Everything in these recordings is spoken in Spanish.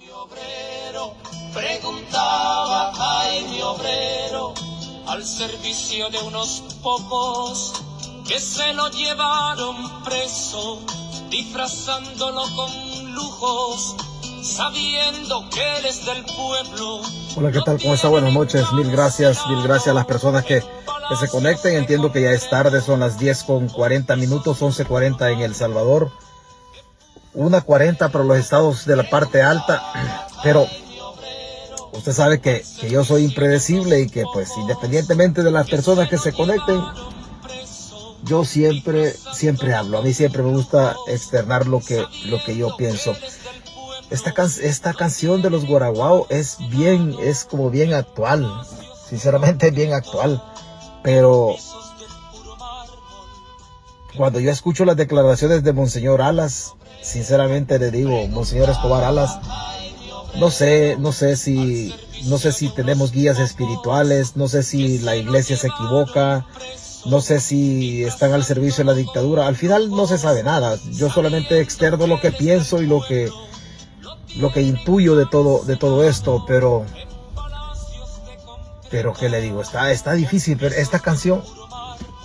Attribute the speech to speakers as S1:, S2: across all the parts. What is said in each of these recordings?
S1: Mi obrero preguntaba, ay mi obrero, al servicio de unos pocos que se lo llevaron preso, disfrazándolo con lujos, sabiendo que él es del pueblo.
S2: Hola, ¿qué tal? ¿Cómo está? Buenas noches. Mil gracias, mil gracias a las personas que, que se conecten. Entiendo que ya es tarde, son las 10 con 40 minutos, 11.40 en El Salvador. 1.40 para los estados de la parte alta, pero usted sabe que, que, yo soy impredecible y que pues independientemente de las personas que se conecten, yo siempre, siempre hablo. A mí siempre me gusta externar lo que, lo que yo pienso. Esta, can esta canción de los Guaraguao es bien, es como bien actual. Sinceramente bien actual. Pero cuando yo escucho las declaraciones de Monseñor Alas, sinceramente le digo, Monseñor Escobar Alas, no sé, no sé si, no sé si tenemos guías espirituales, no sé si la iglesia se equivoca, no sé si están al servicio de la dictadura. Al final no se sabe nada. Yo solamente externo lo que pienso y lo que, lo que intuyo de todo, de todo esto, pero, pero qué le digo, está, está difícil, pero esta canción,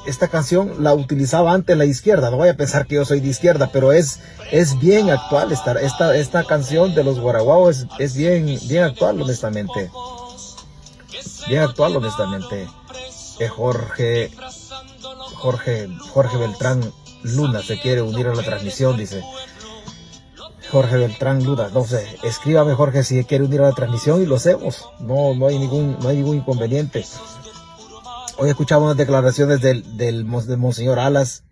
S2: esta canción la utilizaba antes la izquierda, no vaya a pensar que yo soy de izquierda, pero es, es bien actual esta, esta, esta canción de los Guaraguao es, es bien, bien actual, honestamente. Bien actual, honestamente. Eh, Jorge, Jorge, Jorge Beltrán Luna se quiere unir a la transmisión, dice. Jorge Beltrán Luna, no sé, escríbame Jorge si quiere unir a la transmisión y lo hacemos. No, no hay ningún, no hay ningún inconveniente. Hoy escuchamos declaraciones del, del, del Monseñor Alas,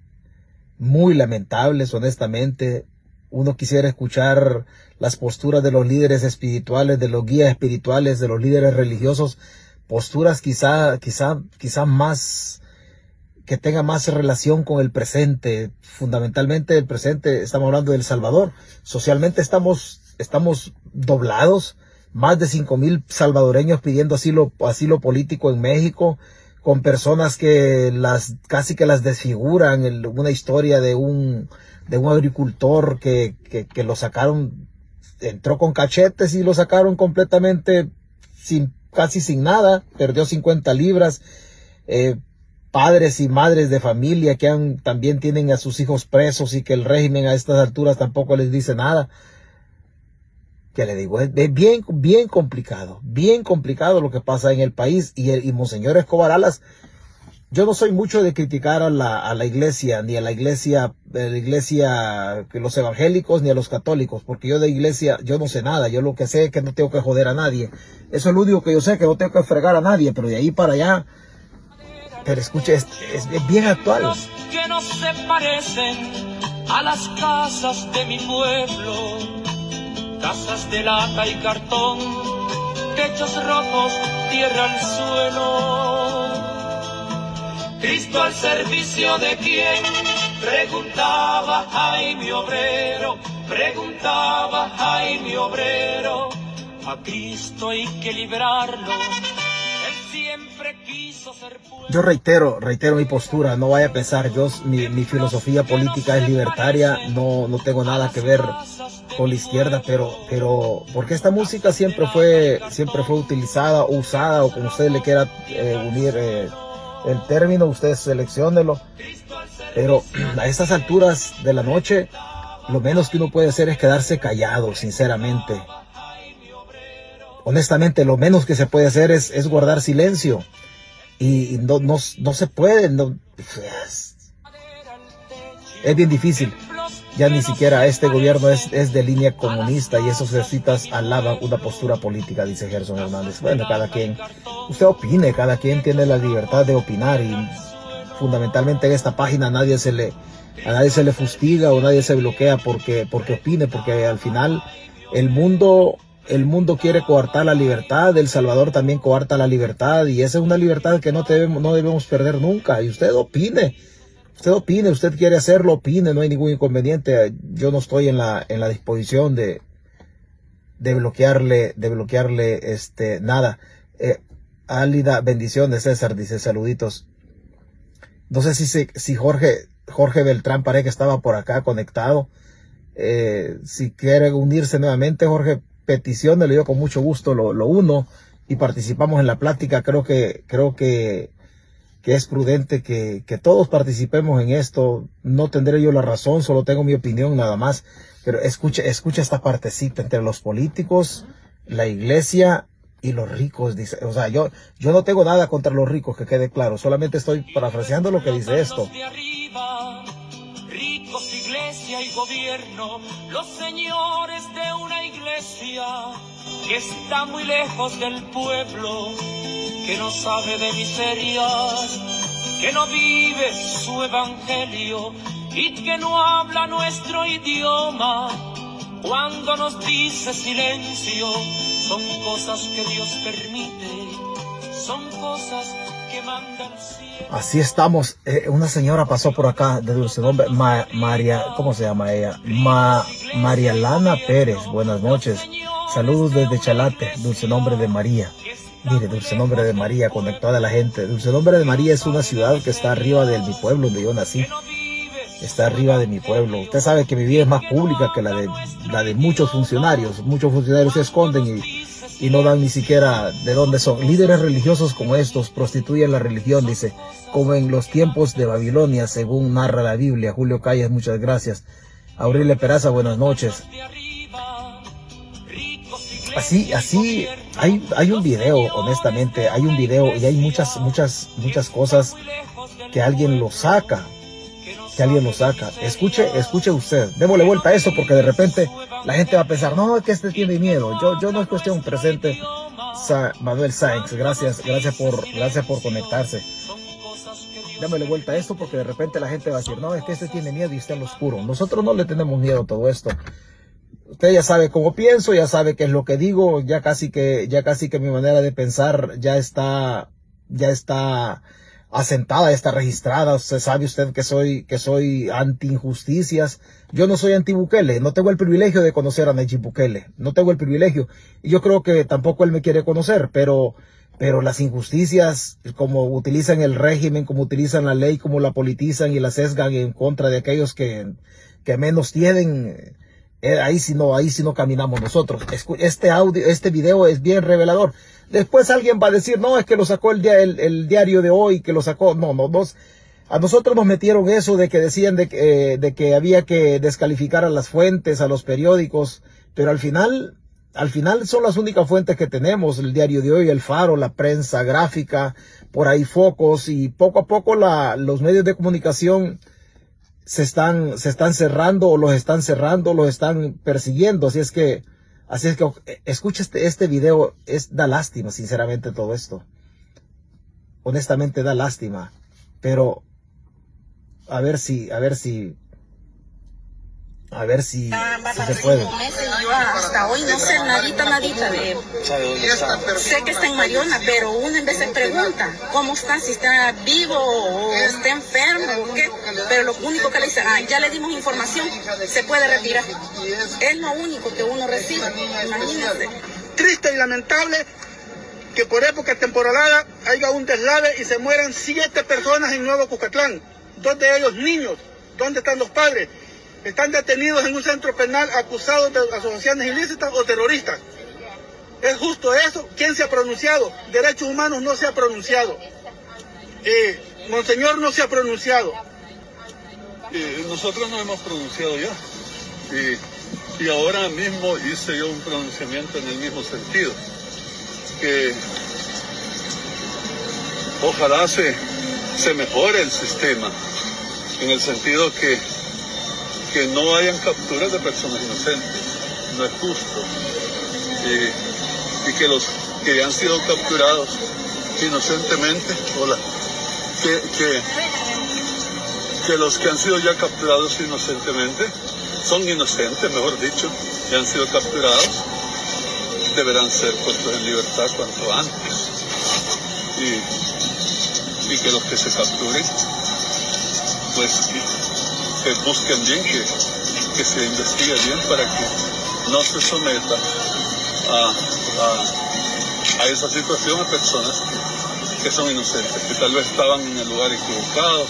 S2: muy lamentables, honestamente. Uno quisiera escuchar las posturas de los líderes espirituales, de los guías espirituales, de los líderes religiosos, posturas quizá, quizá, quizá más, que tenga más relación con el presente, fundamentalmente el presente, estamos hablando del Salvador. Socialmente estamos, estamos doblados, más de cinco mil salvadoreños pidiendo asilo, asilo político en México, con personas que las casi que las desfiguran, una historia de un de un agricultor que, que, lo sacaron, entró con cachetes y lo sacaron completamente sin casi sin nada, perdió 50 libras, eh, padres y madres de familia que también tienen a sus hijos presos y que el régimen a estas alturas tampoco les dice nada que le digo, es, bien, bien complicado, bien complicado lo que pasa en el país y el Monseñor Escobar Alas, yo no soy mucho de criticar a la, a la iglesia, ni a la iglesia, la iglesia, los evangélicos, ni a los católicos, porque yo de iglesia, yo no sé nada, yo lo que sé es que no tengo que joder a nadie, eso es lo único que yo sé, que no tengo que fregar a nadie, pero de ahí para allá, pero escuche, es, es, es bien actual.
S1: Que no se parecen a las casas de mi pueblo casas de lata y cartón, techos rotos, tierra al suelo. Cristo al servicio de quién, preguntaba mi obrero, preguntaba mi obrero, a Cristo hay que librarlo.
S2: Yo reitero, reitero mi postura, no vaya a pensar, yo, mi, filosofía política es libertaria, no, no tengo nada que ver con la izquierda, pero, pero, porque esta música siempre fue, siempre fue utilizada, o usada, o como usted le quiera eh, unir eh, el término, usted seleccionelo. Pero a estas alturas de la noche, lo menos que uno puede hacer es quedarse callado, sinceramente. Honestamente, lo menos que se puede hacer es, es guardar silencio. Y no, no, no se puede, es bien difícil ya ni siquiera este gobierno es, es de línea comunista y esos jesuitas alaban una postura política, dice Gerson Hernández. Bueno, cada quien, usted opine, cada quien tiene la libertad de opinar y fundamentalmente en esta página nadie se le, a nadie se le fustiga o nadie se bloquea porque, porque opine, porque al final el mundo, el mundo quiere coartar la libertad, El Salvador también coarta la libertad y esa es una libertad que no debemos, no debemos perder nunca y usted opine usted opine, usted quiere hacerlo, opine, no hay ningún inconveniente. Yo no estoy en la, en la disposición de, de bloquearle, de bloquearle este, nada. Eh, Álida, bendiciones, César, dice saluditos. No sé si, si Jorge, Jorge Beltrán parece que estaba por acá conectado. Eh, si quiere unirse nuevamente, Jorge, peticiones, le digo con mucho gusto, lo, lo uno y participamos en la plática. Creo que, creo que, que es prudente que, que todos participemos en esto. No tendré yo la razón, solo tengo mi opinión nada más. Pero escucha, escucha esta partecita entre los políticos, la iglesia y los ricos, dice, o sea, yo, yo no tengo nada contra los ricos, que quede claro, solamente estoy parafraseando lo que dice esto.
S1: Iglesia y gobierno, los señores de una iglesia que está muy lejos del pueblo, que no sabe de miserias, que no vive su evangelio y que no habla nuestro idioma. Cuando nos dice silencio, son cosas que Dios permite, son cosas que manda el cielo.
S2: Así estamos. Eh, una señora pasó por acá de dulce nombre, María, ¿cómo se llama ella? Ma, María Lana Pérez. Buenas noches. Saludos desde Chalate, dulce nombre de María. Mire, Dulce Nombre de María, conectada a la gente. Dulce Nombre de María es una ciudad que está arriba de mi pueblo donde yo nací está arriba de mi pueblo. Usted sabe que mi vida es más pública que la de, la de muchos funcionarios. Muchos funcionarios se esconden y, y no dan ni siquiera de dónde son. Líderes religiosos como estos prostituyen la religión, dice, como en los tiempos de Babilonia, según narra la Biblia. Julio Calles, muchas gracias. Aurelia Peraza, buenas noches. Así, así, hay, hay un video, honestamente, hay un video y hay muchas, muchas, muchas cosas que alguien lo saca que alguien lo saca. Escuche, escuche usted. Démosle vuelta a eso porque de repente la gente va a pensar, no, que este tiene miedo. Yo, yo no es cuestión presente. Manuel Sáenz, gracias, gracias por, gracias por conectarse. Démosle vuelta a esto porque de repente la gente va a decir, no, es que este tiene miedo y está en lo oscuro. Nosotros no le tenemos miedo a todo esto. Usted ya sabe cómo pienso, ya sabe qué es lo que digo, ya casi que, ya casi que mi manera de pensar ya está, ya está asentada, está registrada. Usted sabe usted que soy, que soy anti injusticias. Yo no soy anti Bukele. No tengo el privilegio de conocer a Nayib Bukele. No tengo el privilegio. Y yo creo que tampoco él me quiere conocer, pero, pero las injusticias, como utilizan el régimen, como utilizan la ley, como la politizan y la sesgan en contra de aquellos que, que menos tienen, eh, ahí si no, ahí si no caminamos nosotros. Este audio, este video es bien revelador. Después alguien va a decir, no, es que lo sacó el, diario de hoy, que lo sacó. No, no, nos, a nosotros nos metieron eso de que decían de, eh, de que había que descalificar a las fuentes, a los periódicos, pero al final, al final son las únicas fuentes que tenemos, el diario de hoy, el faro, la prensa gráfica, por ahí focos y poco a poco la, los medios de comunicación se están, se están cerrando o los están cerrando, los están persiguiendo. Así es que Así es que eh, escucha este, este video, es, da lástima, sinceramente, todo esto. Honestamente da lástima. Pero a ver si, a ver si a ver si, se puede.
S3: Yo hasta hoy no sé nadita, nadita de... Sé que está en Mariona, pero uno en vez se pregunta cómo está, si está vivo o está enfermo o qué. Pero lo único que le dice, ah, ya le dimos información, se puede retirar. Es lo único que uno recibe, imagínate.
S4: Triste y lamentable que por época temporalada haya un deslave y se mueran siete personas en Nuevo Cucatlán, dos de ellos niños. ¿Dónde están los padres? Están detenidos en un centro penal acusados de asociaciones ilícitas o terroristas. ¿Es justo eso? ¿Quién se ha pronunciado? Derechos Humanos no se ha pronunciado. Eh, Monseñor no se ha pronunciado.
S5: Eh, nosotros no hemos pronunciado ya. Y, ahora mismo hice yo un pronunciamiento en el mismo sentido. Que ojalá se, se mejore el sistema. En el sentido que que no hayan capturas de personas inocentes. No es justo. y que los que han sido capturados inocentemente, hola, que, que, que los que han sido ya capturados inocentemente, son inocentes, mejor dicho, que han sido capturados, deberán ser puestos en libertad cuanto antes. Y, y que los que se capturen, pues que busquen bien, que, que se investigue bien para que no se someta a, a, esa situación a personas que, son inocentes, que tal vez estaban en el lugar equivocado,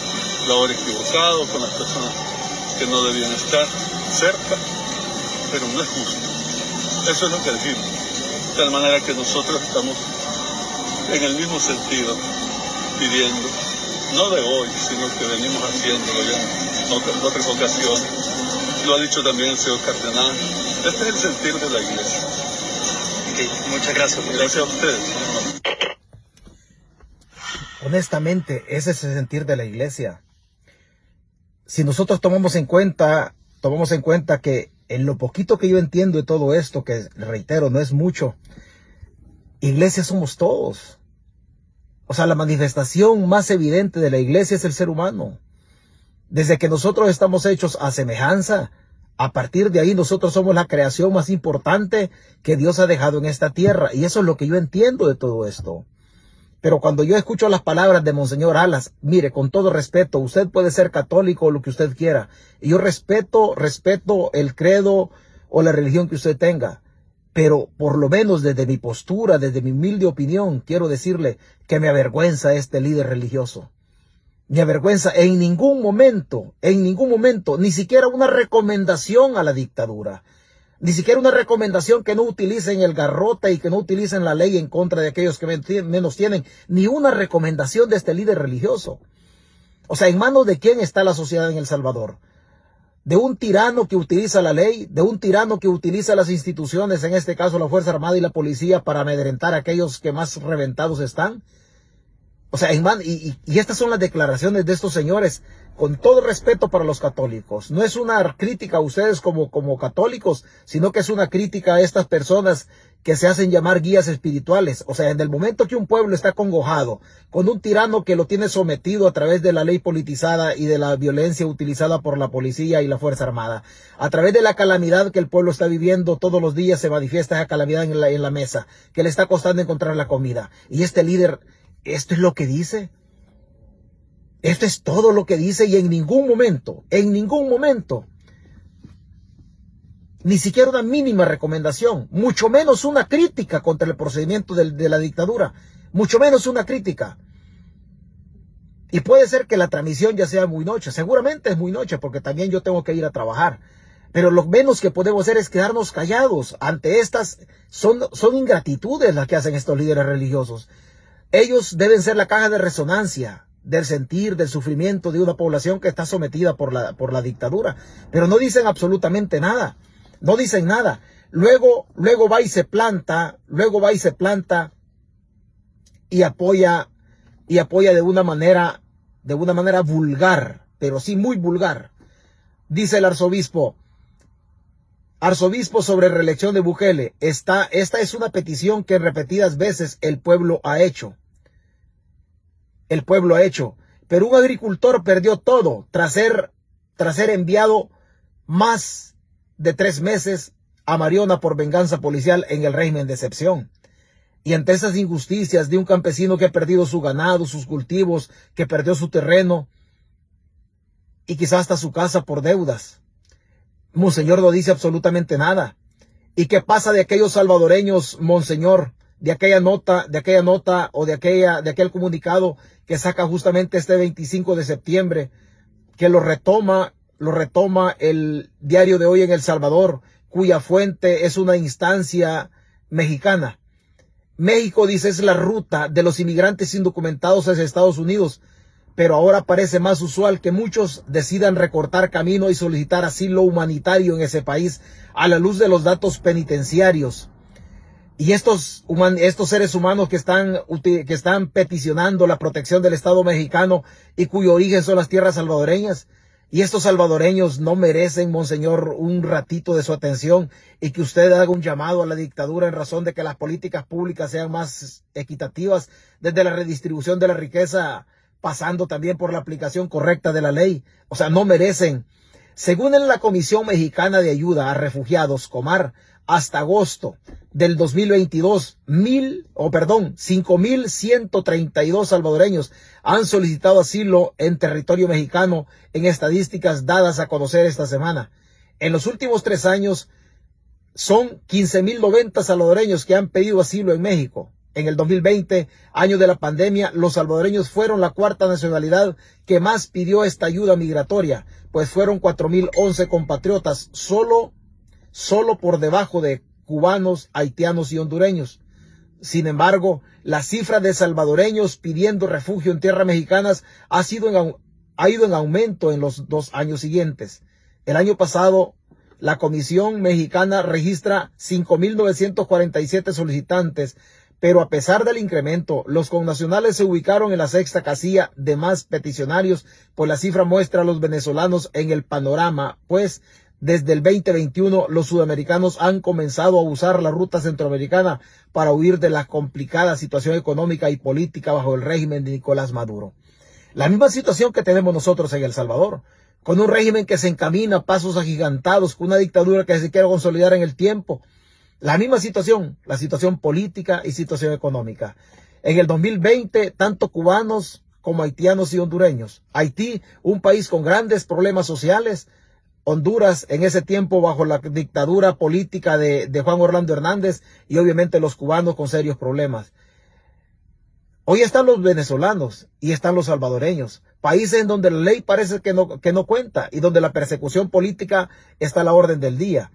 S5: la hora equivocado, con las personas que no debían estar cerca, pero no es justo. Eso es lo que dijimos. De tal manera que nosotros estamos en el mismo sentido, pidiendo, no de hoy, sino que venimos haciéndolo ya en otras, ocasiones. Lo ha dicho también el señor Cardenal. Este es el sentir de la iglesia.
S6: muchas gracias.
S5: Gracias a ustedes.
S2: Honestamente, ese es el sentir de la iglesia. Si nosotros tomamos en cuenta, tomamos en cuenta que en lo poquito que yo entiendo de todo esto, que reitero, no es mucho, iglesia somos todos. O sea, la manifestación más evidente de la iglesia es el ser humano. Desde que nosotros estamos hechos a semejanza, a partir de ahí nosotros somos la creación más importante que Dios ha dejado en esta tierra. Y eso es lo que yo entiendo de todo esto. Pero cuando yo escucho las palabras de Monseñor Alas, mire, con todo respeto, usted puede ser católico o lo que usted quiera. Y yo respeto, respeto el credo o la religión que usted tenga. Pero por lo menos desde mi postura, desde mi humilde opinión, quiero decirle que me avergüenza este líder religioso. Me avergüenza en ningún momento, en ningún momento, ni siquiera una recomendación a la dictadura. Ni siquiera una recomendación que no utilicen el garrote y que no utilicen la ley en contra de aquellos que menos tienen. Ni una recomendación de este líder religioso. O sea, ¿en manos de quién está la sociedad en El Salvador? De un tirano que utiliza la ley, de un tirano que utiliza las instituciones, en este caso la Fuerza Armada y la policía, para amedrentar a aquellos que más reventados están. O sea, y, y, estas son las declaraciones de estos señores, con todo respeto para los católicos. No es una crítica a ustedes como, como católicos, sino que es una crítica a estas personas que se hacen llamar guías espirituales. O sea, en el momento que un pueblo está congojado con un tirano que lo tiene sometido a través de la ley politizada y de la violencia utilizada por la policía y la Fuerza Armada, a través de la calamidad que el pueblo está viviendo todos los días se manifiesta esa calamidad en la, en la mesa, que le está costando encontrar la comida. Y este líder esto es lo que dice. Esto es todo lo que dice y en ningún momento, en ningún momento, ni siquiera una mínima recomendación, mucho menos una crítica contra el procedimiento de, de la dictadura, mucho menos una crítica. Y puede ser que la transmisión ya sea muy noche, seguramente es muy noche porque también yo tengo que ir a trabajar. Pero lo menos que podemos hacer es quedarnos callados ante estas, son, son ingratitudes las que hacen estos líderes religiosos. Ellos deben ser la caja de resonancia del sentir, del sufrimiento de una población que está sometida por la, por la dictadura. Pero no dicen absolutamente nada. No dicen nada. Luego, luego va y se planta, luego va y se planta y apoya, y apoya de una manera, de una manera vulgar, pero sí muy vulgar. Dice el arzobispo, arzobispo sobre reelección de Bukele, esta, esta es una petición que repetidas veces el pueblo ha hecho el pueblo ha hecho. Pero un agricultor perdió todo tras ser, tras ser enviado más de tres meses a Mariona por venganza policial en el régimen de excepción. Y ante esas injusticias de un campesino que ha perdido su ganado, sus cultivos, que perdió su terreno y quizás hasta su casa por deudas, Monseñor no dice absolutamente nada. ¿Y qué pasa de aquellos salvadoreños, Monseñor, de aquella nota, de aquella nota o de aquella, de aquel comunicado que saca justamente este 25 de septiembre, que lo retoma, lo retoma el diario de hoy en El Salvador, cuya fuente es una instancia mexicana. México dice es la ruta de los inmigrantes indocumentados hacia Estados Unidos, pero ahora parece más usual que muchos decidan recortar camino y solicitar asilo humanitario en ese país a la luz de los datos penitenciarios. Y estos, estos seres humanos que están, que están peticionando la protección del Estado mexicano y cuyo origen son las tierras salvadoreñas, y estos salvadoreños no merecen, Monseñor, un ratito de su atención y que usted haga un llamado a la dictadura en razón de que las políticas públicas sean más equitativas desde la redistribución de la riqueza, pasando también por la aplicación correcta de la ley. O sea, no merecen. Según en la Comisión Mexicana de Ayuda a Refugiados, Comar, hasta agosto del 2022, mil, o perdón, treinta y dos salvadoreños han solicitado asilo en territorio mexicano en estadísticas dadas a conocer esta semana. En los últimos tres años son quince mil noventa salvadoreños que han pedido asilo en México. En el 2020, año de la pandemia, los salvadoreños fueron la cuarta nacionalidad que más pidió esta ayuda migratoria, pues fueron cuatro mil once compatriotas, solo solo por debajo de cubanos, haitianos y hondureños. Sin embargo, la cifra de salvadoreños pidiendo refugio en tierras mexicanas ha, sido ha ido en aumento en los dos años siguientes. El año pasado, la Comisión Mexicana registra 5.947 solicitantes, pero a pesar del incremento, los connacionales se ubicaron en la sexta casilla de más peticionarios, pues la cifra muestra a los venezolanos en el panorama, pues desde el 2021 los sudamericanos han comenzado a usar la ruta centroamericana para huir de la complicada situación económica y política bajo el régimen de Nicolás Maduro. La misma situación que tenemos nosotros en El Salvador, con un régimen que se encamina a pasos agigantados, con una dictadura que se quiere consolidar en el tiempo, la misma situación, la situación política y situación económica. En el 2020, tanto cubanos como haitianos y hondureños. Haití, un país con grandes problemas sociales. Honduras, en ese tiempo, bajo la dictadura política de, Juan Orlando Hernández y obviamente los cubanos con serios problemas. Hoy están los venezolanos y están los salvadoreños, países en donde la ley parece que no, que no cuenta y donde la persecución política está a la orden del día.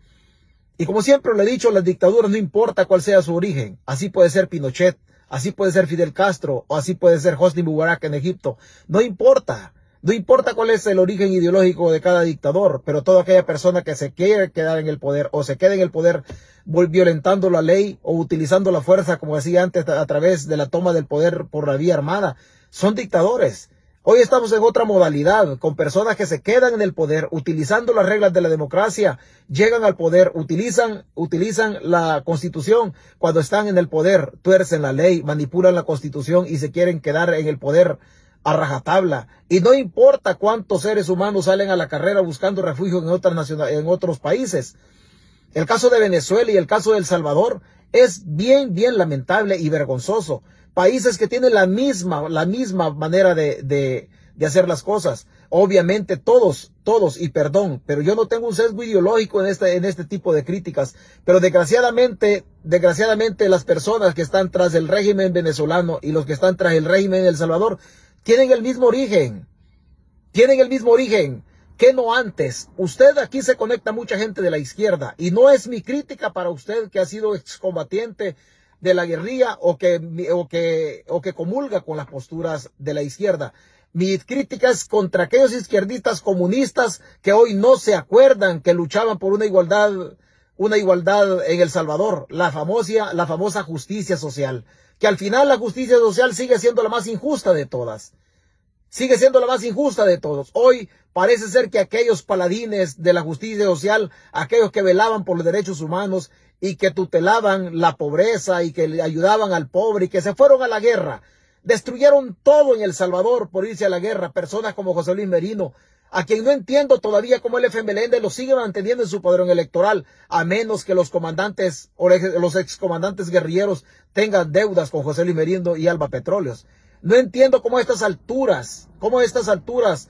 S2: Y como siempre lo he dicho, las dictaduras no importa cuál sea su origen. Así puede ser Pinochet, así puede ser Fidel Castro, o así puede ser Hosni Mubarak en Egipto. No importa. No importa cuál es el origen ideológico de cada dictador, pero toda aquella persona que se quiere quedar en el poder o se quede en el poder violentando la ley o utilizando la fuerza, como decía antes, a través de la toma del poder por la vía armada, son dictadores. Hoy estamos en otra modalidad, con personas que se quedan en el poder, utilizando las reglas de la democracia, llegan al poder, utilizan, utilizan la constitución cuando están en el poder, tuercen la ley, manipulan la constitución y se quieren quedar en el poder a rajatabla. Y no importa cuántos seres humanos salen a la carrera buscando refugio en otras en otros países. El caso de Venezuela y el caso de El Salvador es bien, bien lamentable y vergonzoso países que tienen la misma, la misma manera de, de, de hacer las cosas. Obviamente todos, todos, y perdón, pero yo no tengo un sesgo ideológico en este, en este tipo de críticas. Pero desgraciadamente, desgraciadamente las personas que están tras el régimen venezolano y los que están tras el régimen de El Salvador tienen el mismo origen. Tienen el mismo origen que no antes. Usted aquí se conecta mucha gente de la izquierda y no es mi crítica para usted que ha sido excombatiente de la guerrilla o que, o que, o que comulga con las posturas de la izquierda. Mi crítica es contra aquellos izquierdistas comunistas que hoy no se acuerdan que luchaban por una igualdad, una igualdad en El Salvador, la famosa, la famosa justicia social, que al final la justicia social sigue siendo la más injusta de todas. Sigue siendo la más injusta de todos. Hoy parece ser que aquellos paladines de la justicia social, aquellos que velaban por los derechos humanos y que tutelaban la pobreza y que le ayudaban al pobre y que se fueron a la guerra. Destruyeron todo en El Salvador por irse a la guerra. Personas como José Luis Merino, a quien no entiendo todavía cómo el FMLN lo sigue manteniendo en su padrón electoral, a menos que los comandantes o los excomandantes guerrilleros tengan deudas con José Luis Merino y Alba Petróleos. No entiendo cómo a estas alturas, cómo a estas alturas,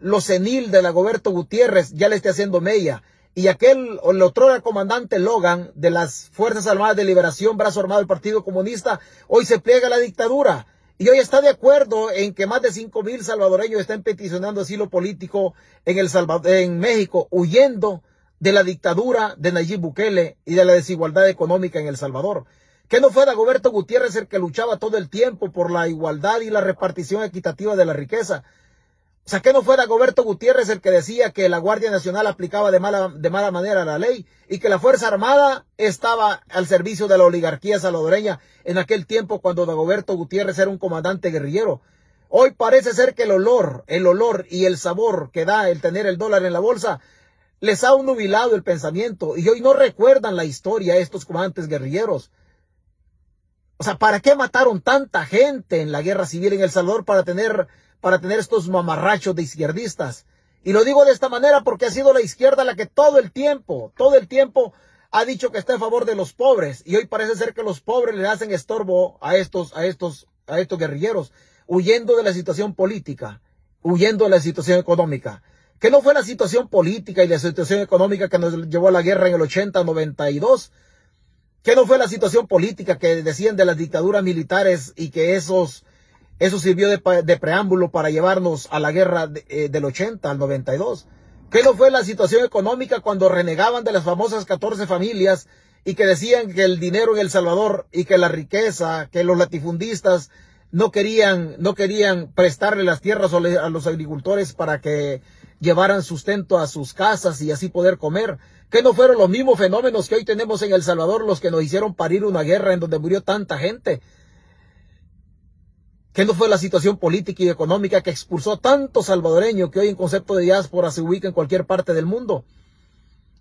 S2: lo senil de la Goberto Gutiérrez ya le esté haciendo mella y aquel, el otro comandante Logan de las Fuerzas Armadas de Liberación, brazo armado del Partido Comunista, hoy se pliega a la dictadura. Y hoy está de acuerdo en que más de cinco mil salvadoreños estén peticionando asilo político en, el en México, huyendo de la dictadura de Nayib Bukele y de la desigualdad económica en El Salvador. Que no fue Dagoberto Gutiérrez el que luchaba todo el tiempo por la igualdad y la repartición equitativa de la riqueza, o sea, que no fuera Goberto Gutiérrez el que decía que la Guardia Nacional aplicaba de mala, de mala manera la ley y que la Fuerza Armada estaba al servicio de la oligarquía salvadoreña en aquel tiempo cuando Dagoberto Gutiérrez era un comandante guerrillero. Hoy parece ser que el olor, el olor y el sabor que da el tener el dólar en la bolsa les ha nubilado el pensamiento y hoy no recuerdan la historia estos comandantes guerrilleros. O sea, ¿para qué mataron tanta gente en la guerra civil en El Salvador para tener para tener estos mamarrachos de izquierdistas. Y lo digo de esta manera porque ha sido la izquierda la que todo el tiempo, todo el tiempo ha dicho que está en favor de los pobres y hoy parece ser que los pobres le hacen estorbo a estos, a estos, a estos guerrilleros, huyendo de la situación política, huyendo de la situación económica. Que no fue la situación política y la situación económica que nos llevó a la guerra en el 80-92. Que no fue la situación política que decían de las dictaduras militares y que esos eso sirvió de, preámbulo para llevarnos a la guerra eh, del 80 al 92. ¿Qué no fue la situación económica cuando renegaban de las famosas 14 familias y que decían que el dinero en El Salvador y que la riqueza, que los latifundistas no querían, no querían prestarle las tierras a los agricultores para que llevaran sustento a sus casas y así poder comer. Que no fueron los mismos fenómenos que hoy tenemos en El Salvador los que nos hicieron parir una guerra en donde murió tanta gente. Que no fue la situación política y económica que expulsó a tantos salvadoreños que hoy en concepto de diáspora se ubica en cualquier parte del mundo.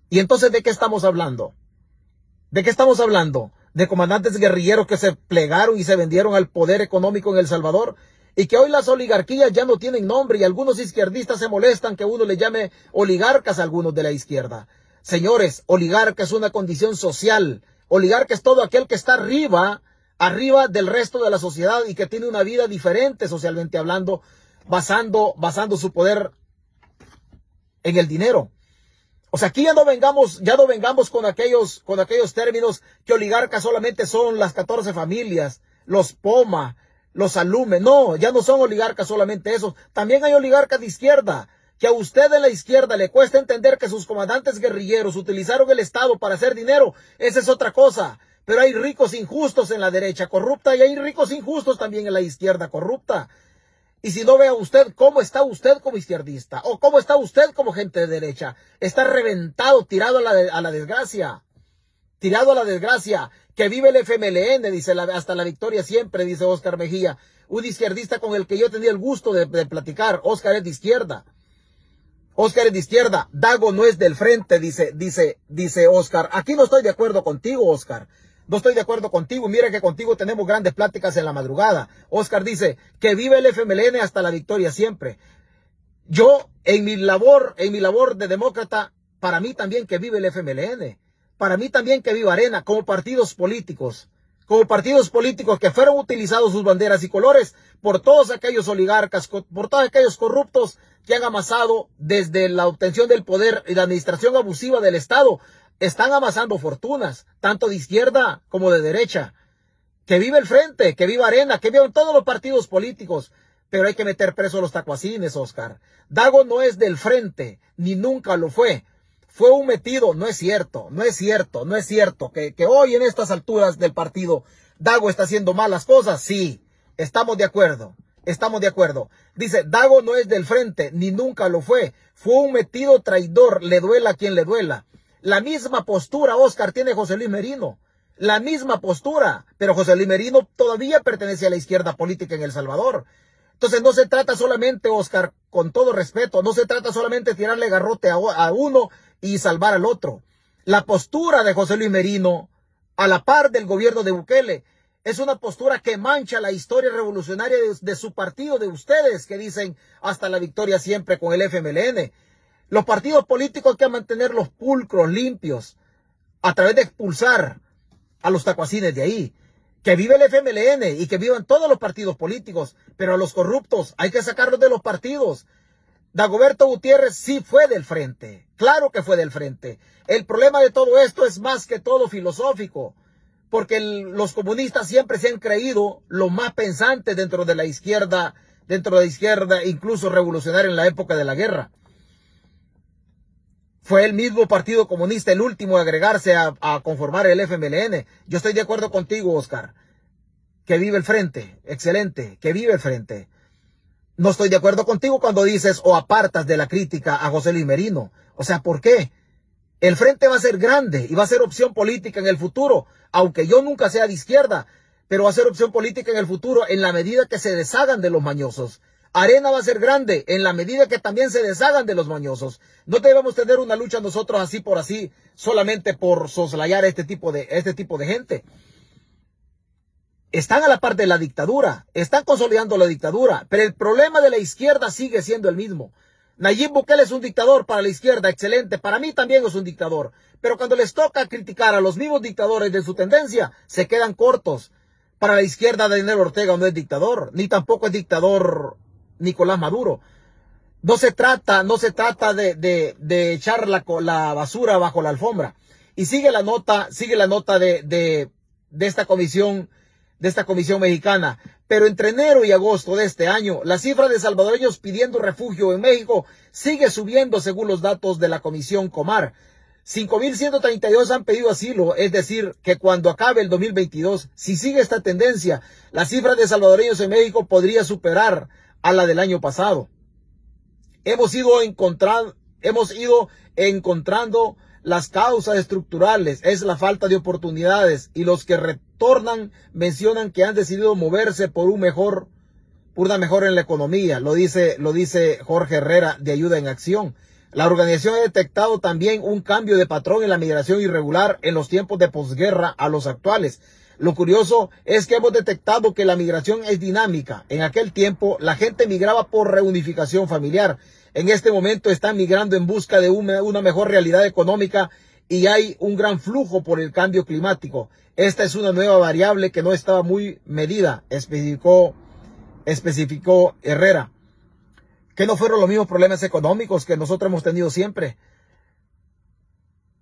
S2: Y entonces, ¿de qué estamos hablando? ¿De qué estamos hablando? De comandantes guerrilleros que se plegaron y se vendieron al poder económico en El Salvador y que hoy las oligarquías ya no tienen nombre y algunos izquierdistas se molestan que uno le llame oligarcas a algunos de la izquierda. Señores, oligarca es una condición social. Oligarca es todo aquel que está arriba, arriba del resto de la sociedad y que tiene una vida diferente socialmente hablando, basando, basando su poder en el dinero. O sea, aquí ya no vengamos, ya no vengamos con aquellos, con aquellos términos que oligarcas solamente son las 14 familias, los Poma, los Alume. No, ya no son oligarcas solamente esos. También hay oligarcas de izquierda. Que a usted de la izquierda le cuesta entender que sus comandantes guerrilleros utilizaron el Estado para hacer dinero. Esa es otra cosa. Pero hay ricos injustos en la derecha corrupta y hay ricos injustos también en la izquierda corrupta. Y si no vea usted cómo está usted como izquierdista o cómo está usted como gente de derecha, está reventado, tirado a la, a la desgracia. Tirado a la desgracia. Que vive el FMLN, dice la, hasta la victoria siempre, dice Oscar Mejía. Un izquierdista con el que yo tenía el gusto de, de platicar. Oscar es de izquierda. Oscar es de izquierda. Dago no es del frente, dice, dice, dice Oscar. Aquí no estoy de acuerdo contigo, Oscar. No estoy de acuerdo contigo. Mira que contigo tenemos grandes pláticas en la madrugada. Oscar dice que vive el FMLN hasta la victoria siempre. Yo, en mi labor, en mi labor de demócrata, para mí también que vive el FMLN. Para mí también que vive Arena como partidos políticos. Como partidos políticos que fueron utilizados sus banderas y colores por todos aquellos oligarcas, por todos aquellos corruptos que han amasado desde la obtención del poder y la administración abusiva del Estado están amasando fortunas, tanto de izquierda como de derecha. Que vive el frente, que viva Arena, que vivan todos los partidos políticos. Pero hay que meter preso a los tacuacines, Oscar. Dago no es del frente, ni nunca lo fue. Fue un metido, no es cierto, no es cierto, no es cierto. Que, que hoy en estas alturas del partido Dago está haciendo malas cosas, sí, estamos de acuerdo. Estamos de acuerdo. Dice, Dago no es del frente, ni nunca lo fue. Fue un metido traidor, le duela a quien le duela. La misma postura, Oscar, tiene José Luis Merino. La misma postura. Pero José Luis Merino todavía pertenece a la izquierda política en El Salvador. Entonces no se trata solamente, Oscar, con todo respeto, no se trata solamente de tirarle garrote a, uno y salvar al otro. La postura de José Luis Merino, a la par del gobierno de Bukele, es una postura que mancha la historia revolucionaria de, de, su partido, de ustedes, que dicen hasta la victoria siempre con el FMLN. Los partidos políticos hay que mantener los pulcros limpios a través de expulsar a los tacuacines de ahí. Que vive el FMLN y que vivan todos los partidos políticos, pero a los corruptos hay que sacarlos de los partidos. Dagoberto Gutiérrez sí fue del frente, claro que fue del frente. El problema de todo esto es más que todo filosófico, porque los comunistas siempre se han creído lo más pensantes dentro de la izquierda, dentro de la izquierda, incluso revolucionaria en la época de la guerra. Fue el mismo Partido Comunista el último a agregarse a, conformar el FMLN. Yo estoy de acuerdo contigo, Oscar. Que vive el frente. Excelente. Que vive el frente. No estoy de acuerdo contigo cuando dices o apartas de la crítica a José Luis Merino. O sea, ¿por qué? El frente va a ser grande y va a ser opción política en el futuro, aunque yo nunca sea de izquierda, pero va a ser opción política en el futuro en la medida que se deshagan de los mañosos. Arena va a ser grande en la medida que también se deshagan de los mañosos. No debemos tener una lucha nosotros así por así, solamente por soslayar este tipo de, este tipo de gente. Están a la par de la dictadura, están consolidando la dictadura, pero el problema de la izquierda sigue siendo el mismo. Nayib Bukele es un dictador para la izquierda, excelente, para mí también es un dictador, pero cuando les toca criticar a los mismos dictadores de su tendencia, se quedan cortos. Para la izquierda, Daniel Ortega no es dictador, ni tampoco es dictador Nicolás Maduro. No se trata, no se trata de, de, de echar la, la, basura bajo la alfombra. Y sigue la nota, sigue la nota de, de, de esta comisión, de esta comisión mexicana. Pero entre enero y agosto de este año, la cifra de salvadoreños pidiendo refugio en México sigue subiendo según los datos de la comisión Comar. 5.132 han pedido asilo, es decir, que cuando acabe el 2022, si sigue esta tendencia, la cifra de salvadoreños en México podría superar a la del año pasado. Hemos ido encontrando, hemos ido encontrando las causas estructurales, es la falta de oportunidades y los que retornan mencionan que han decidido moverse por un mejor, por una mejor en la economía, lo dice, lo dice Jorge Herrera de Ayuda en Acción. La organización ha detectado también un cambio de patrón en la migración irregular en los tiempos de posguerra a los actuales. Lo curioso es que hemos detectado que la migración es dinámica. En aquel tiempo la gente migraba por reunificación familiar. En este momento están migrando en busca de una, mejor realidad económica y hay un gran flujo por el cambio climático. Esta es una nueva variable que no estaba muy medida, especificó, especificó Herrera que no fueron los mismos problemas económicos que nosotros hemos tenido siempre.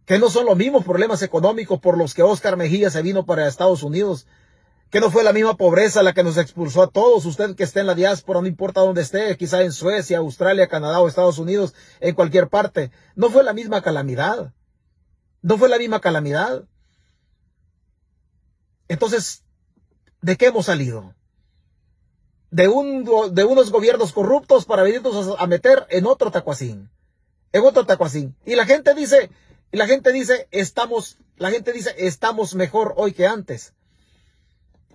S2: Que no son los mismos problemas económicos por los que Oscar Mejía se vino para Estados Unidos. Que no fue la misma pobreza la que nos expulsó a todos. Usted que esté en la diáspora, no importa dónde esté, quizá en Suecia, Australia, Canadá o Estados Unidos, en cualquier parte. No fue la misma calamidad. No fue la misma calamidad. Entonces, ¿de qué hemos salido? de, un, de unos gobiernos corruptos para venirnos a, meter en otro tacuacín. En otro tacuacín. Y la gente dice, y la gente dice, estamos, la gente dice, estamos mejor hoy que antes.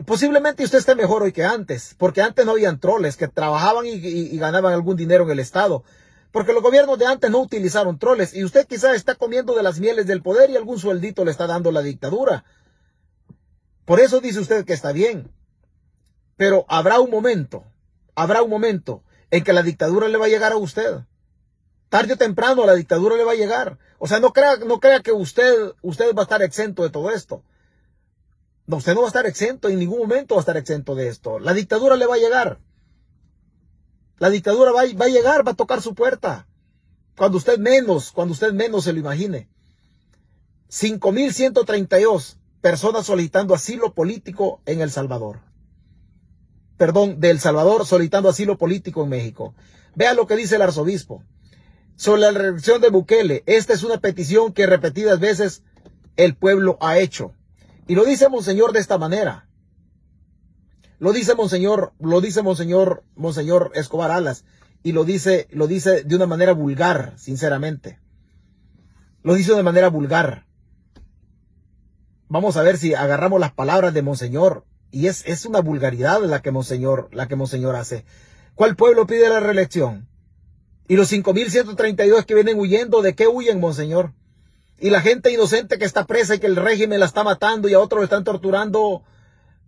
S2: Posiblemente usted esté mejor hoy que antes, porque antes no habían troles que trabajaban y, y, ganaban algún dinero en el Estado. Porque los gobiernos de antes no utilizaron troles y usted quizá está comiendo de las mieles del poder y algún sueldito le está dando la dictadura. Por eso dice usted que está bien. Pero habrá un momento, habrá un momento en que la dictadura le va a llegar a usted. Tarde o temprano la dictadura le va a llegar. O sea, no crea, no crea que usted, usted va a estar exento de todo esto. No, usted no va a estar exento, en ningún momento va a estar exento de esto. La dictadura le va a llegar. La dictadura va, va a llegar, va a tocar su puerta. Cuando usted menos, cuando usted menos se lo imagine. 5.132 personas solicitando asilo político en El Salvador perdón, de El Salvador solicitando asilo político en México. Vea lo que dice el arzobispo. Sobre la reelección de Bukele, esta es una petición que repetidas veces el pueblo ha hecho. Y lo dice Monseñor de esta manera. Lo dice Monseñor, lo dice Monseñor, Monseñor Escobar Alas. Y lo dice, lo dice de una manera vulgar, sinceramente. Lo dice de manera vulgar. Vamos a ver si agarramos las palabras de Monseñor y es, es una vulgaridad la que Monseñor, la que Monseñor hace. ¿Cuál pueblo pide la reelección? Y los 5.132 que vienen huyendo, ¿de qué huyen, Monseñor? Y la gente inocente que está presa y que el régimen la está matando y a otros lo están torturando.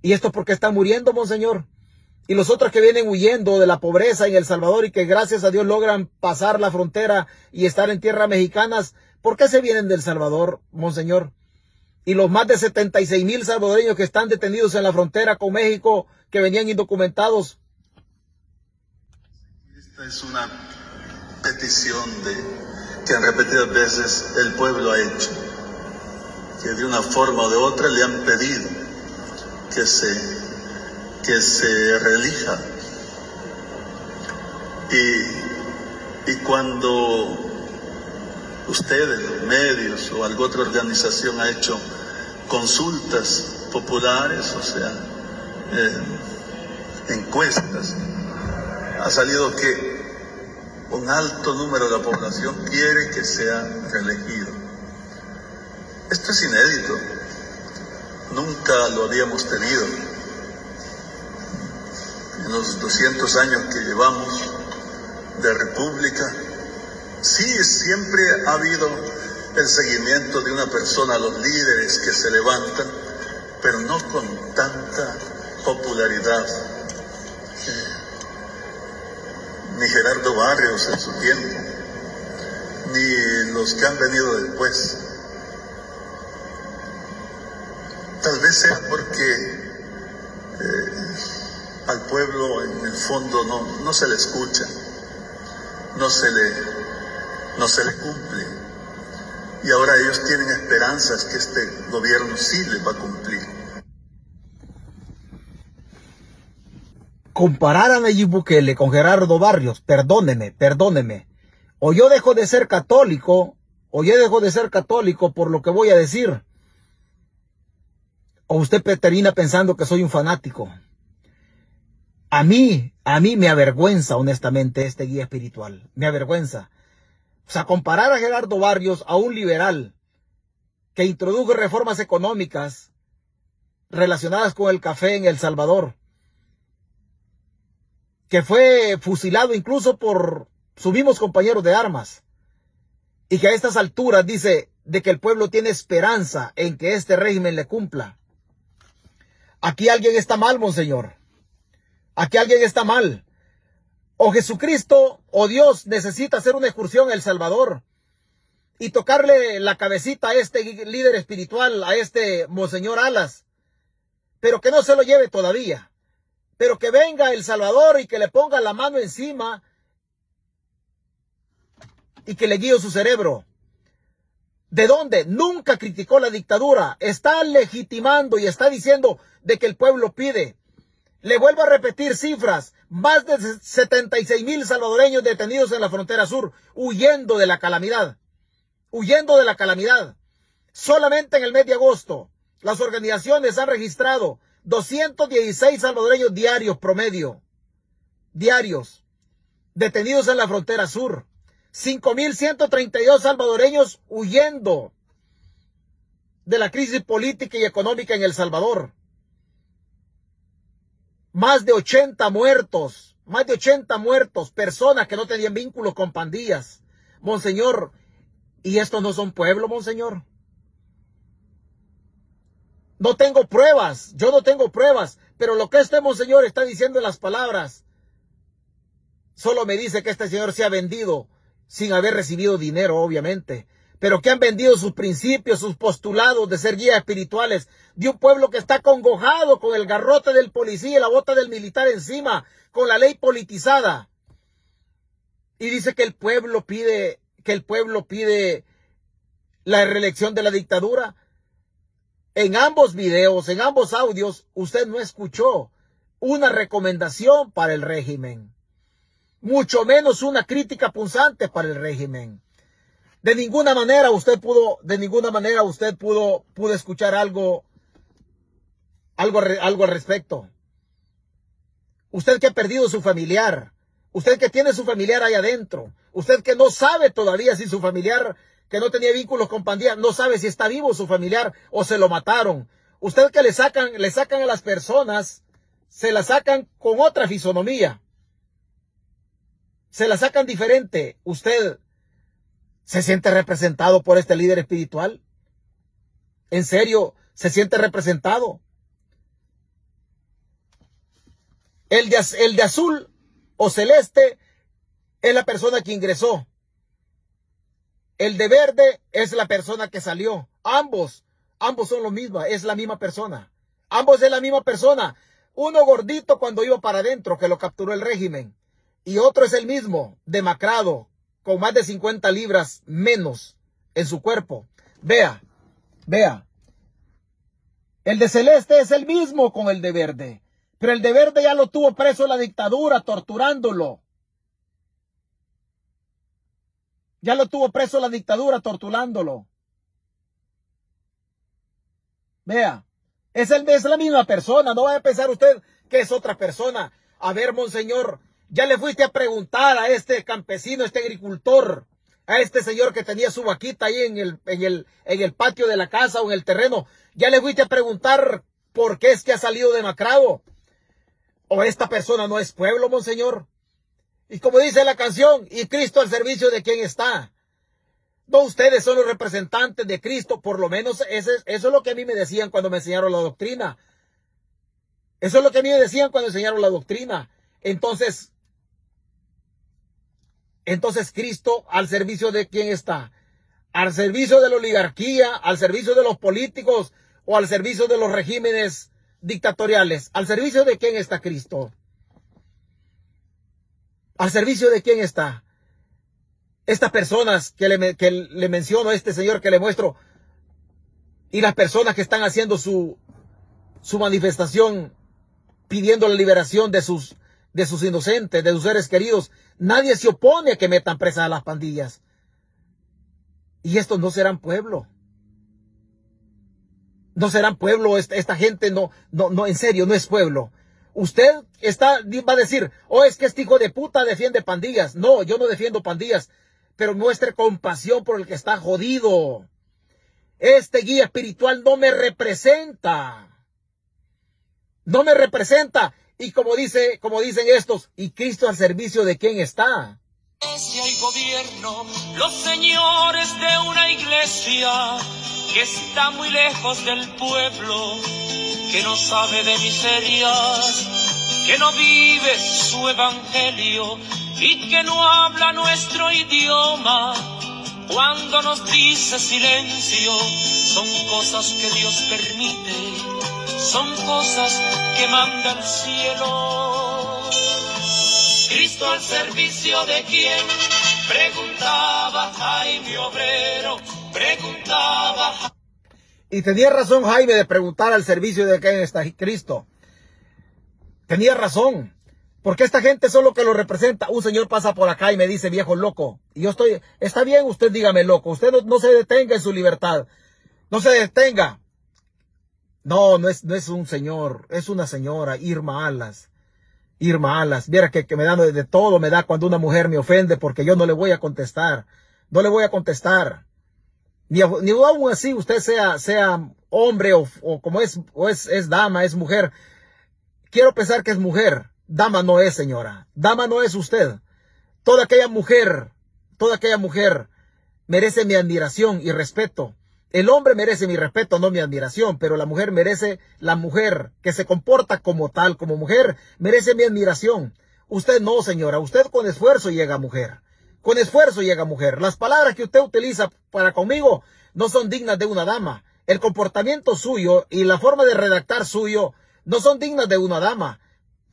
S2: ¿Y esto porque están muriendo, Monseñor? Y los otros que vienen huyendo de la pobreza en El Salvador y que gracias a Dios logran pasar la frontera y estar en tierras mexicanas, ¿por qué se vienen del Salvador, Monseñor? y los más de 76 mil salvadoreños que están detenidos en la frontera con México, que venían indocumentados.
S7: Esta es una petición de, que en repetidas veces el pueblo ha hecho, que de una forma o de otra le han pedido que se, que se relija. Y, y cuando ustedes, los medios o alguna otra organización ha hecho consultas populares, o sea, eh, encuestas, ha salido que un alto número de la población quiere que sea reelegido. Esto es inédito, nunca lo habíamos tenido. En los 200 años que llevamos de república, sí, siempre ha habido el seguimiento de una persona a los líderes que se levantan, pero no con tanta popularidad. Ni Gerardo Barrios en su tiempo, ni los que han venido después. Tal vez sea porque eh, al pueblo en el fondo no, no se le escucha, no se le, no se le cumple y ahora ellos tienen esperanzas que este gobierno sí les va a cumplir.
S2: Comparar a Nayib Bukele con Gerardo Barrios, perdóneme, perdóneme. O yo dejo de ser católico o ya dejó de ser católico por lo que voy a decir, o usted termina pensando que soy un fanático. A mí, a mí me avergüenza honestamente este guía espiritual, me avergüenza. O sea, comparar a Gerardo Barrios a un liberal que introdujo reformas económicas relacionadas con el café en El Salvador, que fue fusilado incluso por sus mismos compañeros de armas, y que a estas alturas dice de que el pueblo tiene esperanza en que este régimen le cumpla. Aquí alguien está mal, monseñor. Aquí alguien está mal. O Jesucristo o Dios necesita hacer una excursión a El Salvador y tocarle la cabecita a este líder espiritual, a este Monseñor Alas, pero que no se lo lleve todavía, pero que venga El Salvador y que le ponga la mano encima y que le guíe su cerebro. ¿De dónde? Nunca criticó la dictadura. Está legitimando y está diciendo de que el pueblo pide. Le vuelvo a repetir cifras. Más de 76 mil salvadoreños detenidos en la frontera sur, huyendo de la calamidad. Huyendo de la calamidad. Solamente en el mes de agosto, las organizaciones han registrado 216 salvadoreños diarios promedio. Diarios. Detenidos en la frontera sur. 5.132 salvadoreños huyendo de la crisis política y económica en El Salvador más de 80 muertos, más de 80 muertos, personas que no tenían vínculos con pandillas. Monseñor, ¿y estos no son pueblo, monseñor? No tengo pruebas, yo no tengo pruebas, pero lo que este monseñor está diciendo en las palabras, solo me dice que este señor se ha vendido sin haber recibido dinero, obviamente pero que han vendido sus principios, sus postulados de ser guías espirituales de un pueblo que está congojado con el garrote del policía y la bota del militar encima, con la ley politizada. Y dice que el pueblo pide, que el pueblo pide la reelección de la dictadura. En ambos videos, en ambos audios, usted no escuchó una recomendación para el régimen, mucho menos una crítica punzante para el régimen. De ninguna manera usted pudo, de ninguna manera usted pudo, pudo escuchar algo, algo, algo al respecto. Usted que ha perdido su familiar, usted que tiene su familiar ahí adentro, usted que no sabe todavía si su familiar que no tenía vínculos con pandilla, no sabe si está vivo su familiar o se lo mataron. Usted que le sacan, le sacan a las personas, se la sacan con otra fisonomía. Se la sacan diferente. Usted ¿Se siente representado por este líder espiritual? ¿En serio se siente representado? El de, el de azul o celeste es la persona que ingresó. El de verde es la persona que salió. Ambos, ambos son lo mismo, es la misma persona. Ambos es la misma persona. Uno gordito cuando iba para adentro, que lo capturó el régimen. Y otro es el mismo, demacrado, con más de 50 libras menos en su cuerpo. Vea, vea. El de celeste es el mismo con el de verde. Pero el de verde ya lo tuvo preso la dictadura, torturándolo. Ya lo tuvo preso la dictadura, torturándolo. Vea, es, el, es la misma persona. No vaya a pensar usted que es otra persona. A ver, monseñor, ya le fuiste a preguntar a este campesino, este agricultor, a este señor que tenía su vaquita ahí en el, en el, en el patio de la casa o en el terreno. Ya le fuiste a preguntar por qué es que ha salido demacrado. O esta persona no es pueblo, monseñor. Y como dice la canción, y Cristo al servicio de quién está. No ustedes son los representantes de Cristo, por lo menos eso es lo que a mí me decían cuando me enseñaron la doctrina. Eso es lo que a mí me decían cuando enseñaron la doctrina. Entonces, entonces Cristo al servicio de quién está? Al servicio de la oligarquía, al servicio de los políticos o al servicio de los regímenes dictatoriales. ¿Al servicio de quién está Cristo? ¿Al servicio de quién está? Estas personas que le, que le menciono, este señor que le muestro, y las personas que están haciendo su, su manifestación pidiendo la liberación de sus de sus inocentes, de sus seres queridos. Nadie se opone a que metan presas a las pandillas. Y estos no serán pueblo. No serán pueblo, esta, gente no, no, no, en serio, no es pueblo. Usted está, va a decir, oh, es que este hijo de puta defiende pandillas. No, yo no defiendo pandillas, pero muestre compasión por el que está jodido. Este guía espiritual no me representa. No me representa. Y como dice, como dicen estos, ¿y Cristo al servicio de quién está?
S1: gobierno, los señores de una iglesia que está muy lejos del pueblo, que no sabe de miserias, que no vive su evangelio y que no habla nuestro idioma. Cuando nos dice silencio, son cosas que Dios permite, son cosas que manda el cielo. Cristo al servicio de quién, preguntaba Jaime Obrero, preguntaba.
S2: Y tenía razón Jaime de preguntar al servicio de quién está Cristo. Tenía razón. Porque esta gente solo que lo representa. Un señor pasa por acá y me dice viejo loco. Y yo estoy, está bien, usted dígame loco. Usted no, se detenga en su libertad. No se detenga. No, no es, no es un señor, es una señora, Irma Alas. Irma Alas. Viera que, me da de todo, me da cuando una mujer me ofende porque yo no le voy a contestar. No le voy a contestar. Ni, aún así usted sea, sea hombre o, como es, o es, es dama, es mujer. Quiero pensar que es mujer. Dama no es, señora. Dama no es usted. Toda aquella mujer, toda aquella mujer merece mi admiración y respeto. El hombre merece mi respeto, no mi admiración, pero la mujer merece, la mujer que se comporta como tal, como mujer, merece mi admiración. Usted no, señora, usted con esfuerzo llega mujer. Con esfuerzo llega mujer. Las palabras que usted utiliza para conmigo no son dignas de una dama. El comportamiento suyo y la forma de redactar suyo no son dignas de una dama.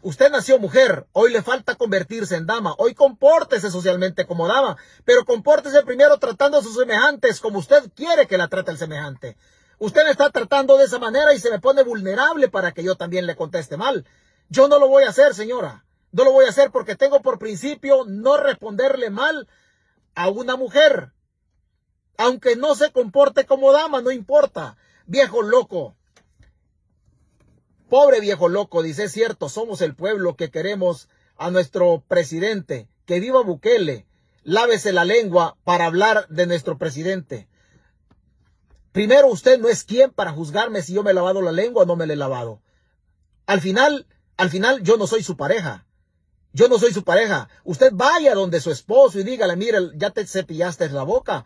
S2: Usted nació mujer, hoy le falta convertirse en dama, hoy compórtese socialmente como dama, pero compórtese primero tratando a sus semejantes como usted quiere que la trate el semejante. Usted me está tratando de esa manera y se me pone vulnerable para que yo también le conteste mal. Yo no lo voy a hacer, señora. No lo voy a hacer porque tengo por principio no responderle mal a una mujer. Aunque no se comporte como dama, no importa. Viejo loco, Pobre viejo loco, dice, es cierto, somos el pueblo que queremos a nuestro presidente. Que viva Bukele. Lávese la lengua para hablar de nuestro presidente. Primero, usted no es quien para juzgarme si yo me he lavado la lengua o no me la he lavado. Al final, al final, yo no soy su pareja. Yo no soy su pareja. Usted vaya donde su esposo y dígale, mire, ya te cepillaste la boca.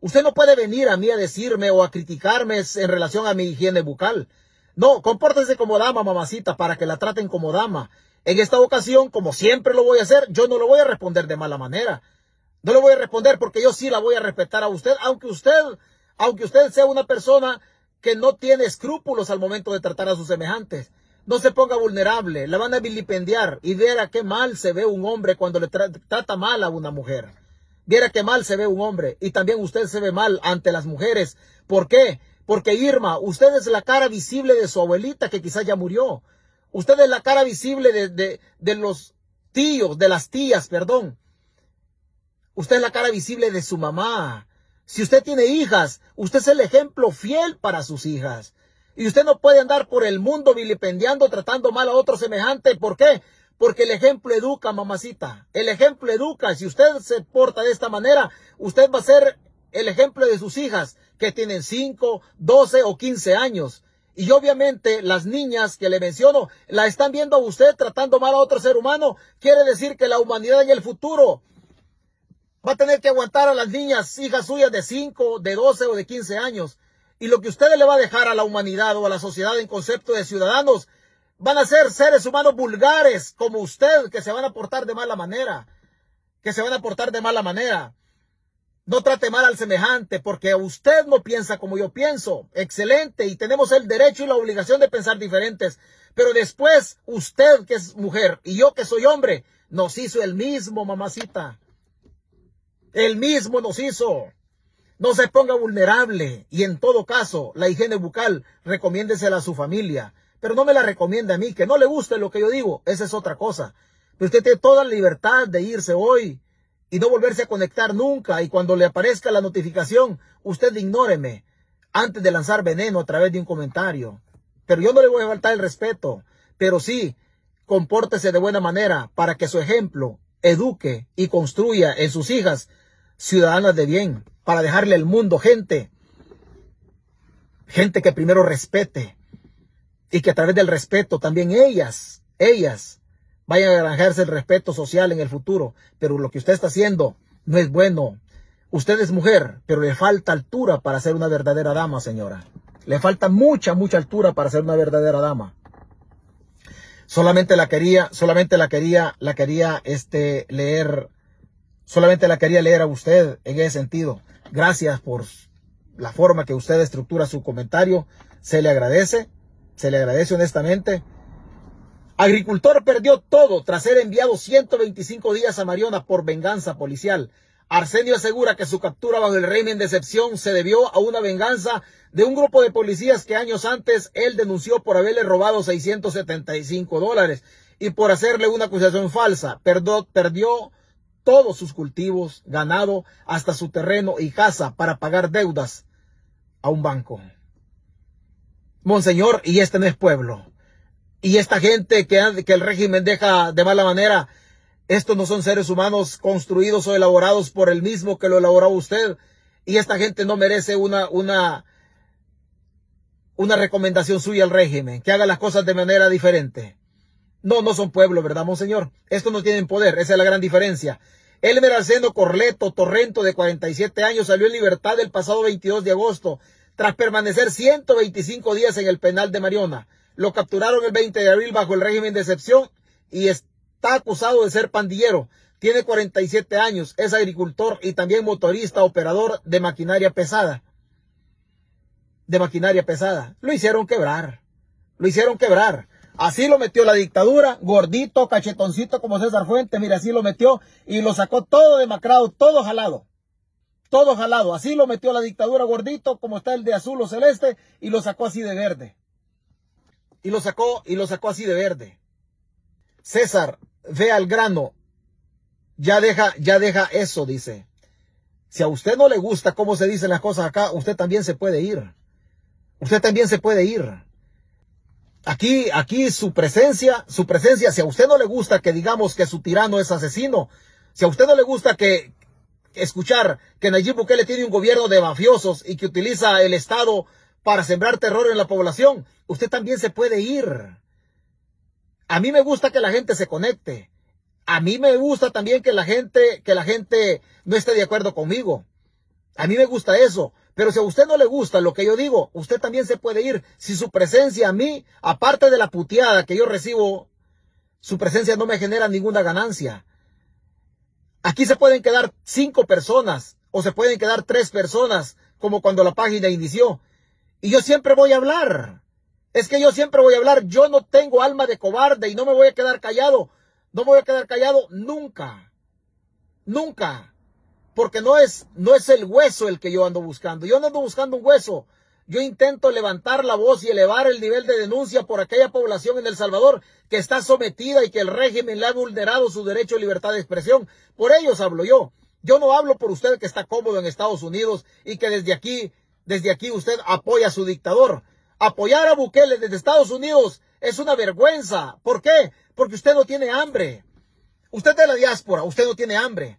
S2: Usted no puede venir a mí a decirme o a criticarme en relación a mi higiene bucal. No, compórtese como dama, mamacita, para que la traten como dama. En esta ocasión, como siempre lo voy a hacer, yo no lo voy a responder de mala manera. No le voy a responder porque yo sí la voy a respetar a usted, aunque usted, aunque usted sea una persona que no tiene escrúpulos al momento de tratar a sus semejantes. No se ponga vulnerable, la van a vilipendiar y viera qué mal se ve un hombre cuando le trata mal a una mujer. Viera qué mal se ve un hombre y también usted se ve mal ante las mujeres. ¿Por qué? Porque Irma, usted es la cara visible de su abuelita que quizás ya murió. Usted es la cara visible de, de, los tíos, de las tías, perdón. Usted es la cara visible de su mamá. Si usted tiene hijas, usted es el ejemplo fiel para sus hijas. Y usted no puede andar por el mundo vilipendiando, tratando mal a otro semejante. ¿Por qué? Porque el ejemplo educa, mamacita. El ejemplo educa. Si usted se porta de esta manera, usted va a ser el ejemplo de sus hijas que tienen 5, 12 o 15 años. Y obviamente las niñas que le menciono la están viendo a usted tratando mal a otro ser humano. Quiere decir que la humanidad en el futuro va a tener que aguantar a las niñas, hijas suyas de 5, de 12 o de 15 años. Y lo que usted le va a dejar a la humanidad o a la sociedad en concepto de ciudadanos van a ser seres humanos vulgares como usted que se van a portar de mala manera. Que se van a portar de mala manera. No trate mal al semejante porque usted no piensa como yo pienso. Excelente. Y tenemos el derecho y la obligación de pensar diferentes. Pero después, usted que es mujer y yo que soy hombre, nos hizo el mismo, mamacita. El mismo nos hizo. No se ponga vulnerable. Y en todo caso, la higiene bucal, recomiéndesela a su familia. Pero no me la recomiende a mí. Que no le guste lo que yo digo. Esa es otra cosa. Pero usted tiene toda la libertad de irse hoy y no volverse a conectar nunca. Y cuando le aparezca la notificación, usted ignóreme antes de lanzar veneno a través de un comentario. Pero yo no le voy a faltar el respeto. Pero sí, compórtese de buena manera para que su ejemplo eduque y construya en sus hijas ciudadanas de bien, para dejarle al mundo gente, gente que primero respete y que a través del respeto también ellas, ellas vayan a granjarse el respeto social en el futuro. Pero lo que usted está haciendo no es bueno. Usted es mujer, pero le falta altura para ser una verdadera dama, señora. Le falta mucha, mucha altura para ser una verdadera dama. Solamente la quería, solamente la quería, la quería este leer, solamente la quería leer a usted en ese sentido. Gracias por la forma que usted estructura su comentario. Se le agradece, se le agradece honestamente. Agricultor perdió todo tras ser enviado 125 días a Mariona por venganza policial. Arsenio asegura que su captura bajo el régimen de excepción se debió a una venganza de un grupo de policías que años antes él denunció por haberle robado 675 dólares y por hacerle una acusación falsa. Perdió, perdió todos sus cultivos, ganado, hasta su terreno y casa para pagar deudas a un banco. Monseñor, y este no es pueblo. Y esta gente que, el régimen deja de mala manera estos no son seres humanos construidos o elaborados por el mismo que lo elaboró usted. Y esta gente no merece una, una, una recomendación suya al régimen, que haga las cosas de manera diferente. No, no son pueblo, ¿verdad, monseñor? Estos no tienen poder, esa es la gran diferencia. Elmer Alceno Corleto Torrento, de 47 años, salió en libertad el pasado 22 de agosto, tras permanecer 125 días en el penal de Mariona. Lo capturaron el 20 de abril bajo el régimen de excepción y Está acusado de ser pandillero. Tiene 47 años, es agricultor y también motorista, operador de maquinaria pesada. De maquinaria pesada. Lo hicieron quebrar. Lo hicieron quebrar. Así lo metió la dictadura, gordito, cachetoncito como César Fuente, mira, así lo metió y lo sacó todo demacrado, todo jalado. Todo jalado. Así lo metió la dictadura gordito, como está el de azul o celeste, y lo sacó así de verde. Y lo sacó, y lo sacó así de verde. César, ve al grano. Ya deja, ya deja eso, dice. Si a usted no le gusta cómo se dicen las cosas acá, usted también se puede ir. Usted también se puede ir. Aquí, aquí su presencia, su presencia, si a usted no le gusta que digamos que su tirano es asesino, si a usted no le gusta que escuchar que Nayib Bukele tiene un gobierno de mafiosos y que utiliza el Estado para sembrar terror en la población, usted también se puede ir. A mí me gusta que la gente se conecte. A mí me gusta también que la gente, que la gente no esté de acuerdo conmigo. A mí me gusta eso. Pero si a usted no le gusta lo que yo digo, usted también se puede ir. Si su presencia a mí, aparte de la puteada que yo recibo, su presencia no me genera ninguna ganancia. Aquí se pueden quedar cinco personas o se pueden quedar tres personas, como cuando la página inició. Y yo siempre voy a hablar. Es que yo siempre voy a hablar, yo no tengo alma de cobarde y no me voy a quedar callado. No me voy a quedar callado nunca. Nunca. Porque no es, no es el hueso el que yo ando buscando. Yo no ando buscando un hueso. Yo intento levantar la voz y elevar el nivel de denuncia por aquella población en El Salvador que está sometida y que el régimen le ha vulnerado su derecho a libertad de expresión. Por ellos hablo yo. Yo no hablo por usted que está cómodo en Estados Unidos y que desde aquí, desde aquí usted apoya a su dictador. Apoyar a Bukele desde Estados Unidos es una vergüenza. ¿Por qué? Porque usted no tiene hambre. Usted es de la diáspora, usted no tiene hambre.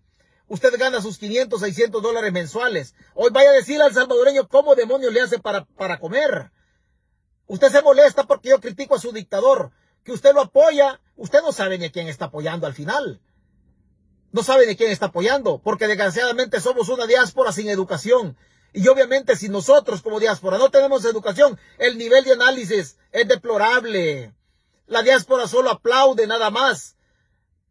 S2: Usted gana sus 500, 600 dólares mensuales. Hoy vaya a decirle al salvadoreño cómo demonios le hace para, para comer. Usted se molesta porque yo critico a su dictador, que usted lo apoya. Usted no sabe ni a quién está apoyando al final. No sabe ni quién está apoyando, porque desgraciadamente somos una diáspora sin educación. Y obviamente si nosotros como diáspora no tenemos educación, el nivel de análisis es deplorable. La diáspora solo aplaude nada más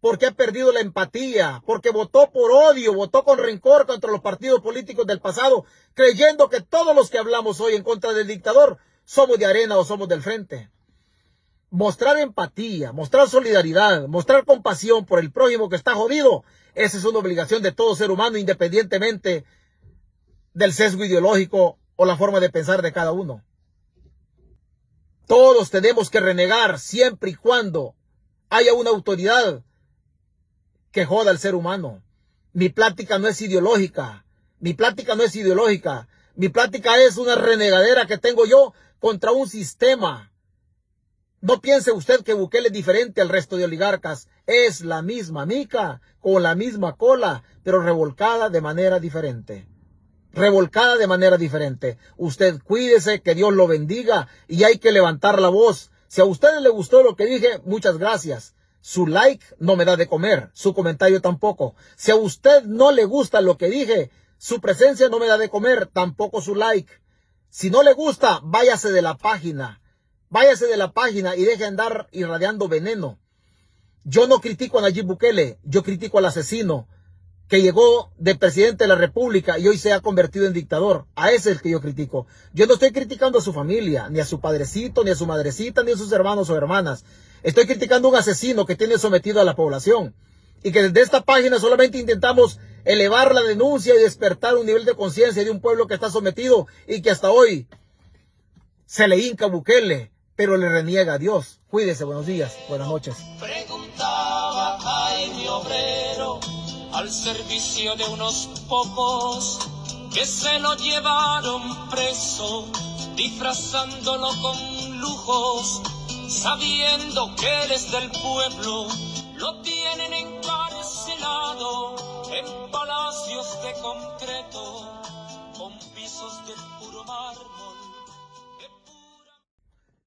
S2: porque ha perdido la empatía, porque votó por odio, votó con rencor contra los partidos políticos del pasado, creyendo que todos los que hablamos hoy en contra del dictador somos de arena o somos del frente. Mostrar empatía, mostrar solidaridad, mostrar compasión por el prójimo que está jodido, esa es una obligación de todo ser humano independientemente del sesgo ideológico o la forma de pensar de cada uno. Todos tenemos que renegar siempre y cuando haya una autoridad que joda al ser humano. Mi plática no es ideológica. Mi plática no es ideológica. Mi plática es una renegadera que tengo yo contra un sistema. No piense usted que Bukele es diferente al resto de oligarcas. Es la misma mica, con la misma cola, pero revolcada de manera diferente. Revolcada de manera diferente. Usted cuídese, que Dios lo bendiga y hay que levantar la voz. Si a usted le gustó lo que dije, muchas gracias. Su like no me da de comer, su comentario tampoco. Si a usted no le gusta lo que dije, su presencia no me da de comer, tampoco su like. Si no le gusta, váyase de la página. Váyase de la página y deje andar irradiando veneno. Yo no critico a Nayib Bukele, yo critico al asesino que llegó de presidente de la República y hoy se ha convertido en dictador. A ese es el que yo critico. Yo no estoy criticando a su familia, ni a su padrecito, ni a su madrecita, ni a sus hermanos o hermanas. Estoy criticando a un asesino que tiene sometido a la población. Y que desde esta página solamente intentamos elevar la denuncia y despertar un nivel de conciencia de un pueblo que está sometido y que hasta hoy se le hinca Bukele, pero le reniega a Dios. Cuídese, buenos días, buenas noches.
S1: Preguntaba Obrero al servicio de unos pocos que se lo llevaron preso, disfrazándolo con lujos, sabiendo que él es del pueblo, lo tienen encarcelado en palacios de concreto, con pisos de puro mármol